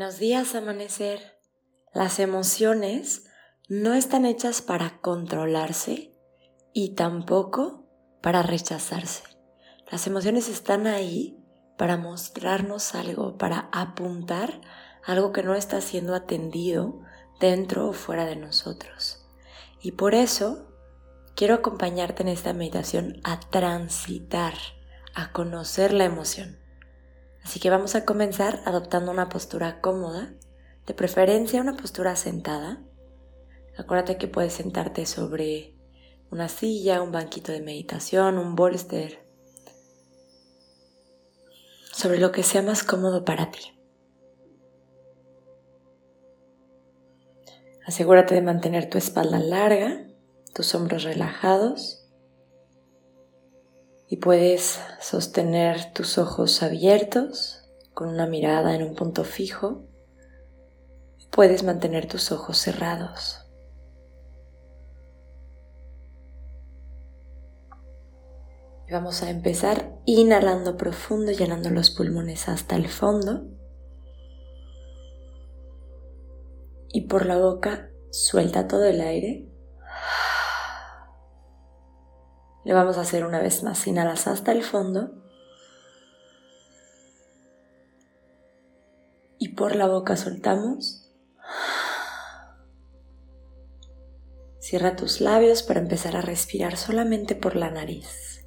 Buenos días, amanecer. Las emociones no están hechas para controlarse y tampoco para rechazarse. Las emociones están ahí para mostrarnos algo, para apuntar algo que no está siendo atendido dentro o fuera de nosotros. Y por eso quiero acompañarte en esta meditación a transitar, a conocer la emoción. Así que vamos a comenzar adoptando una postura cómoda, de preferencia una postura sentada. Acuérdate que puedes sentarte sobre una silla, un banquito de meditación, un bolster, sobre lo que sea más cómodo para ti. Asegúrate de mantener tu espalda larga, tus hombros relajados y puedes sostener tus ojos abiertos con una mirada en un punto fijo. Puedes mantener tus ojos cerrados. Vamos a empezar inhalando profundo, llenando los pulmones hasta el fondo. Y por la boca suelta todo el aire Vamos a hacer una vez más. Inhalas hasta el fondo. Y por la boca soltamos. Cierra tus labios para empezar a respirar solamente por la nariz.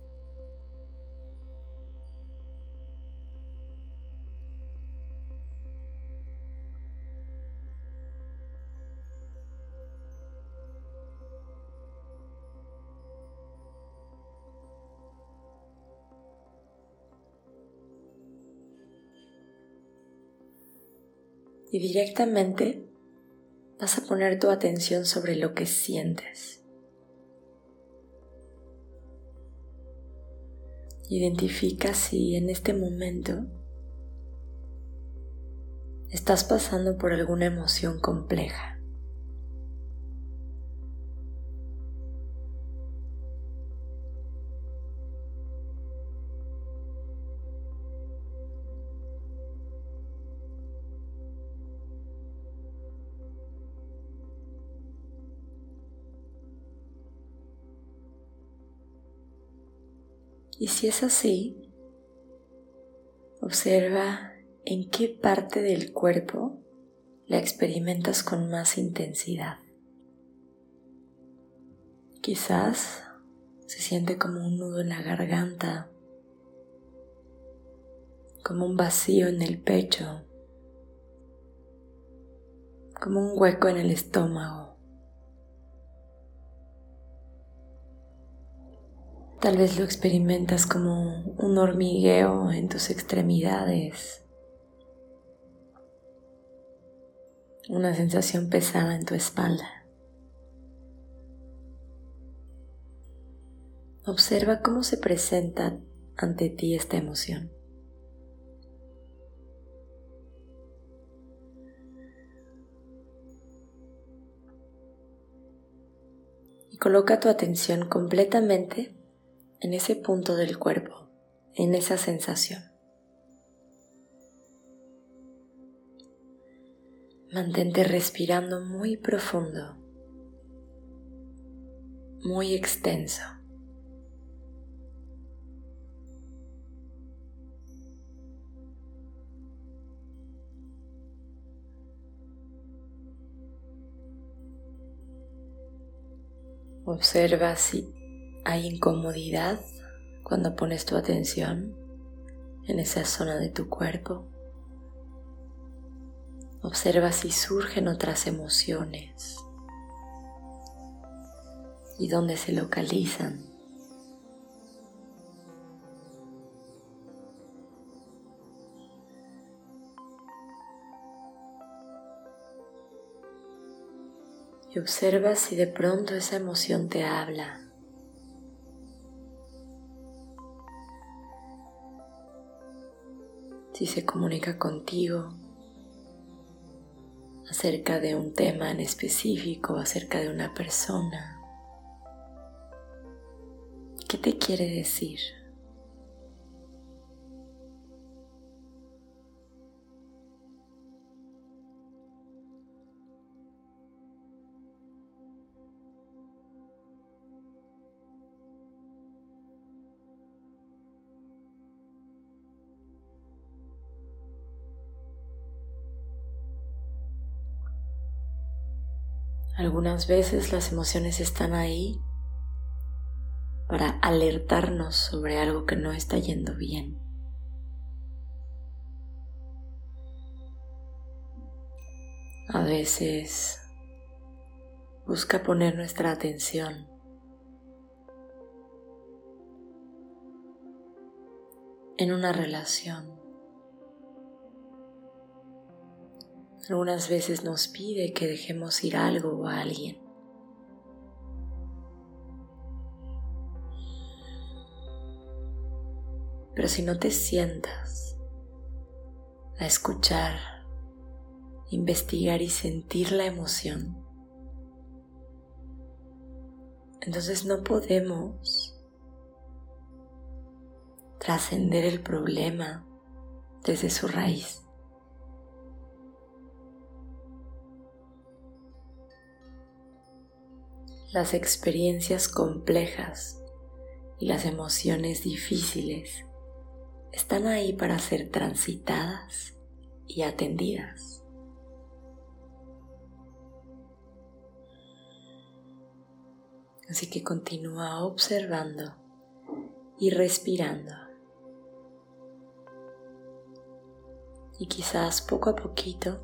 Y directamente vas a poner tu atención sobre lo que sientes. Identifica si en este momento estás pasando por alguna emoción compleja. Y si es así, observa en qué parte del cuerpo la experimentas con más intensidad. Quizás se siente como un nudo en la garganta, como un vacío en el pecho, como un hueco en el estómago. Tal vez lo experimentas como un hormigueo en tus extremidades, una sensación pesada en tu espalda. Observa cómo se presenta ante ti esta emoción. Y coloca tu atención completamente en ese punto del cuerpo, en esa sensación. Mantente respirando muy profundo, muy extenso. Observa si hay incomodidad cuando pones tu atención en esa zona de tu cuerpo. Observa si surgen otras emociones y dónde se localizan. Y observa si de pronto esa emoción te habla. Si se comunica contigo acerca de un tema en específico, acerca de una persona. ¿Qué te quiere decir? Algunas veces las emociones están ahí para alertarnos sobre algo que no está yendo bien. A veces busca poner nuestra atención en una relación. Algunas veces nos pide que dejemos ir algo o a alguien. Pero si no te sientas a escuchar investigar y sentir la emoción, entonces no podemos trascender el problema desde su raíz. Las experiencias complejas y las emociones difíciles están ahí para ser transitadas y atendidas. Así que continúa observando y respirando. Y quizás poco a poquito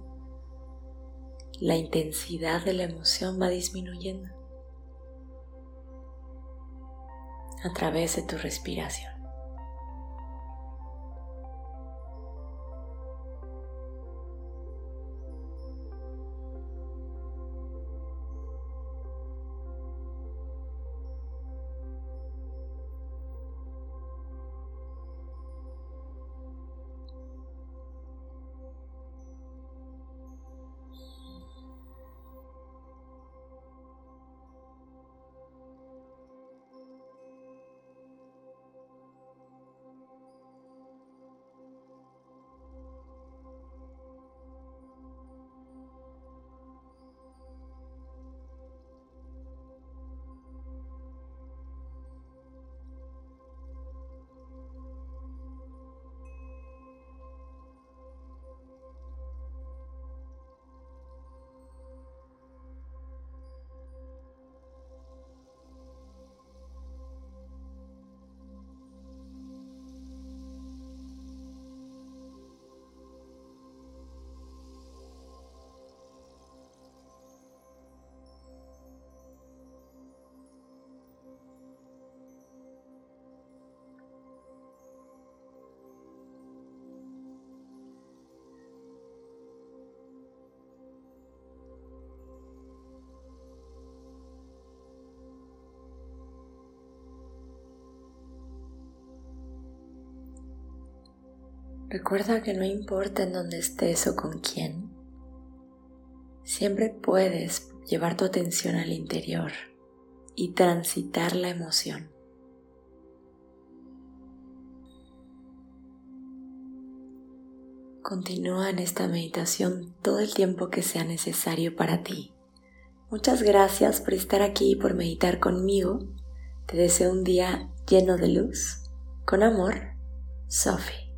la intensidad de la emoción va disminuyendo a través de tu respiración. Recuerda que no importa en dónde estés o con quién, siempre puedes llevar tu atención al interior y transitar la emoción. Continúa en esta meditación todo el tiempo que sea necesario para ti. Muchas gracias por estar aquí y por meditar conmigo. Te deseo un día lleno de luz. Con amor, Sophie.